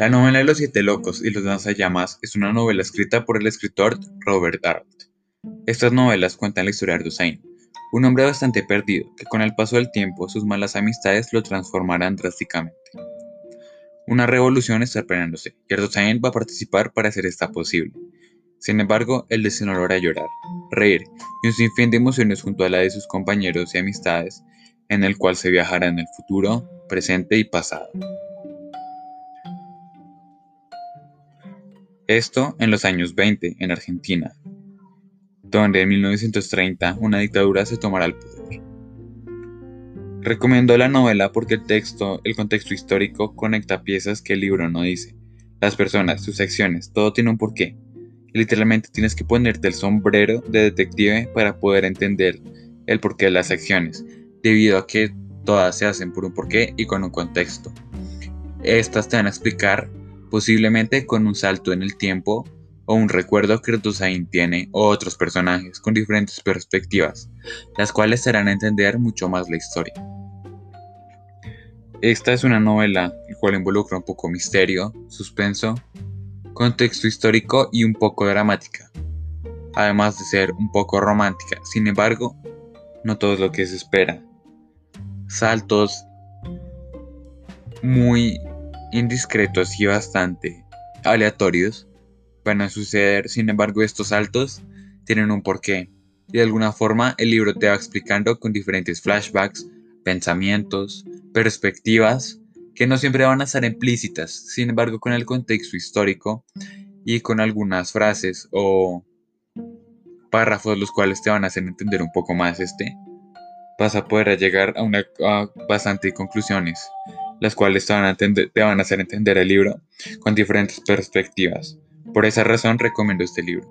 La novela de los siete locos y los lanzallamas es una novela escrita por el escritor Robert Arlt. Estas novelas cuentan la historia de Hussein, un hombre bastante perdido que con el paso del tiempo sus malas amistades lo transformarán drásticamente. Una revolución está planeándose y Hussein va a participar para hacer esta posible. Sin embargo, él desea no logra llorar, reír y un sinfín de emociones junto a la de sus compañeros y amistades, en el cual se viajará en el futuro, presente y pasado. Esto en los años 20 en Argentina, donde en 1930 una dictadura se tomará el poder. Recomiendo la novela porque el texto, el contexto histórico conecta piezas que el libro no dice. Las personas, sus acciones, todo tiene un porqué. literalmente tienes que ponerte el sombrero de detective para poder entender el porqué de las acciones, debido a que todas se hacen por un porqué y con un contexto. Estas te van a explicar posiblemente con un salto en el tiempo o un recuerdo que Rotosain tiene o otros personajes con diferentes perspectivas, las cuales harán entender mucho más la historia. Esta es una novela la cual involucra un poco misterio, suspenso, contexto histórico y un poco dramática, además de ser un poco romántica. Sin embargo, no todo es lo que se espera. Saltos muy indiscretos y bastante aleatorios van a suceder, sin embargo estos saltos tienen un porqué. Y de alguna forma el libro te va explicando con diferentes flashbacks, pensamientos, perspectivas que no siempre van a estar implícitas, sin embargo con el contexto histórico y con algunas frases o párrafos los cuales te van a hacer entender un poco más este, vas a poder llegar a una bastante conclusiones las cuales te van, a hacer entender el libro con diferentes perspectivas. Por esa razón recomiendo este libro.